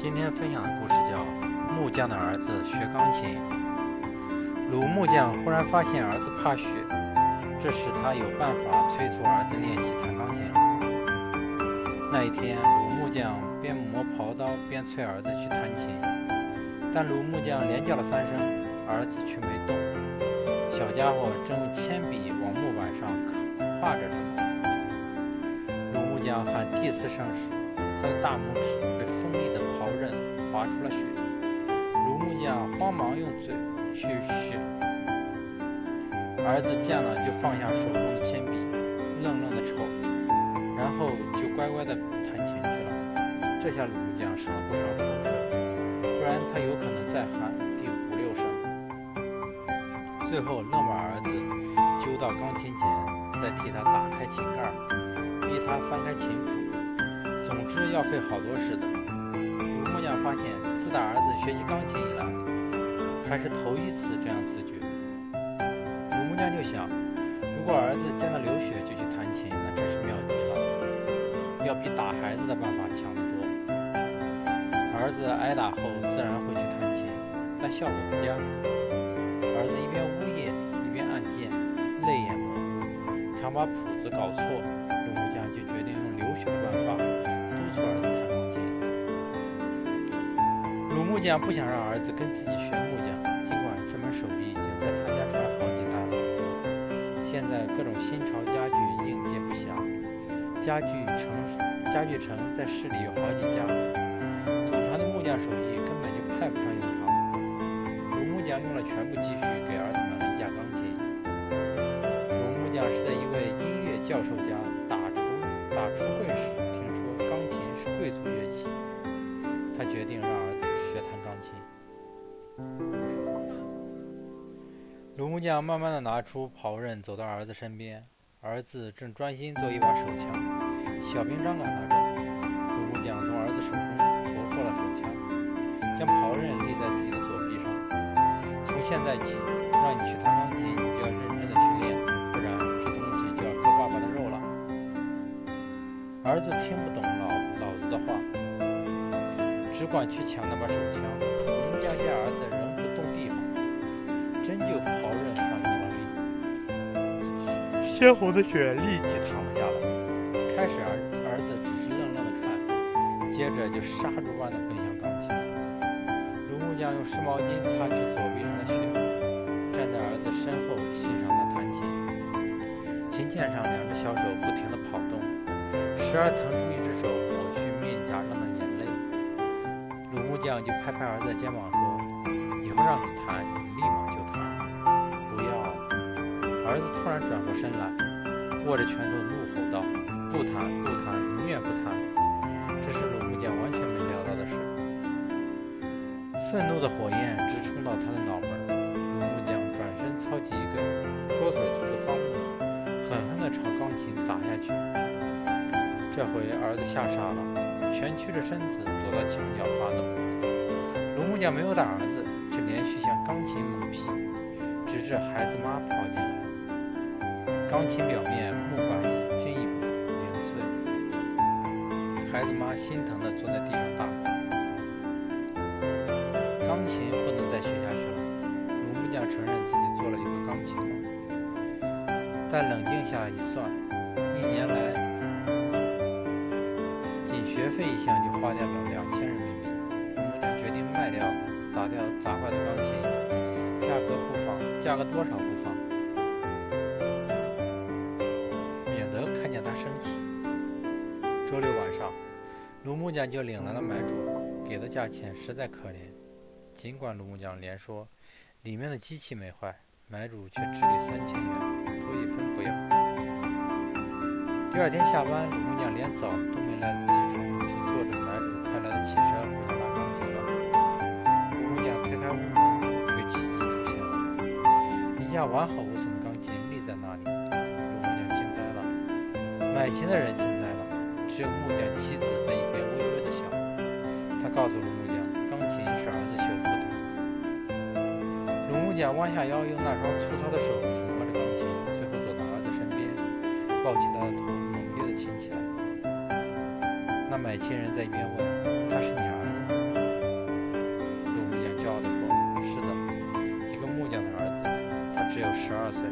今天分享的故事叫《木匠的儿子学钢琴》。鲁木匠忽然发现儿子怕雪，这使他有办法催促儿子练习弹钢琴。那一天，鲁木匠边磨刨刀边催儿子去弹琴，但鲁木匠连叫了三声，儿子却没动。小家伙正用铅笔往木板上刻画着什么。鲁木匠喊第四声时，他的大拇指被锋利的刨刃划出了血，鲁木匠慌忙用嘴去血，儿子见了就放下手中的铅笔，愣愣的瞅，然后就乖乖的弹琴去了。这下鲁木匠省了不少口舌，不然他有可能再喊第五六声。最后愣把儿子揪到钢琴前，再替他打开琴盖，逼他翻开琴谱。总之要费好多事的。刘木匠发现，自打儿子学习钢琴以来，还是头一次这样自觉。刘木匠就想，如果儿子见到流雪就去弹琴，那真是妙极了，要比打孩子的办法强得多。儿子挨打后自然会去弹琴，但效果不佳。儿子一边呜咽，一边按键，泪眼模糊，常把谱子搞错。木匠不想让儿子跟自己学木匠，尽管这门手艺已经在他家传了好几代了。现在各种新潮家具应接不暇，家具城家具城在市里有好几家，祖传的木匠手艺根本就派不上用场。鲁木匠用了全部积蓄给儿子买了一架钢琴。鲁木匠是在一位音乐教授家打出打出柜时。听说钢琴是贵族乐器，他决定让鲁木匠慢慢的拿出刨刃，走到儿子身边。儿子正专心做一把手枪，小兵张嘎拿着，鲁木匠从儿子手中夺过了手枪，将刨刃立在自己的左臂上。从现在起，让你去弹钢琴，你就要认真的去练，不然这东西就要割爸爸的肉了。儿子听不懂老老子。的话，只管去抢那把手枪。鲁木匠见儿子仍，真就刨刃上用了力，鲜红的血立即淌了下来。开始儿儿子只是愣愣的看，接着就杀猪般的奔向钢琴。鲁木匠用湿毛巾擦去左臂上的血，站在儿子身后欣赏他弹琴。琴键上两只小手不停地跑动，时而腾出一只手抹去面颊上的眼泪。卢。木匠就拍拍儿子肩膀说：“以后让你弹，儿子突然转过身来，握着拳头怒吼道：“不谈，不谈，永远不谈！”这是鲁木匠完全没料到的事。愤怒的火焰直冲到他的脑门。鲁木匠转身操起一根桌腿粗的方木，狠狠地朝钢琴砸下去。这回儿子吓傻了，蜷曲着身子躲到墙角发抖。鲁木匠没有打儿子，却连续向钢琴猛劈，直至孩子妈跑进来。钢琴表面木板均已零碎，孩子妈心疼地坐在地上大哭。钢琴不能再学下去了。鲁木匠承认自己做了一个钢琴梦，但冷静下一算，一年来仅学费一项就花掉了两千人民币。决定卖掉、砸掉、砸坏的钢琴，价格不放，价格多少不周六晚上，鲁木匠就领来了买主，给的价钱实在可怜。尽管鲁木匠连说里面的机器没坏，买主却只给三千元，多一分不要。第二天下班，鲁木匠连澡都没来得及冲，就坐着买主开来的汽车回家拿钢琴了。卢木匠推开屋门一个奇迹出现了：一架完好无损的钢琴立在那里，鲁木匠惊呆了，买琴的人惊呆，只有木匠妻子在一边微微的笑。他告诉了木匠钢琴是儿子修复的龙木匠弯下腰用那双粗糙的手抚摸着钢琴最后走到儿子身边抱起他的头猛烈地亲起来。那买琴人在一边问他是你儿子？吗龙木匠骄傲的说是的一个木匠的儿子他只有十二岁。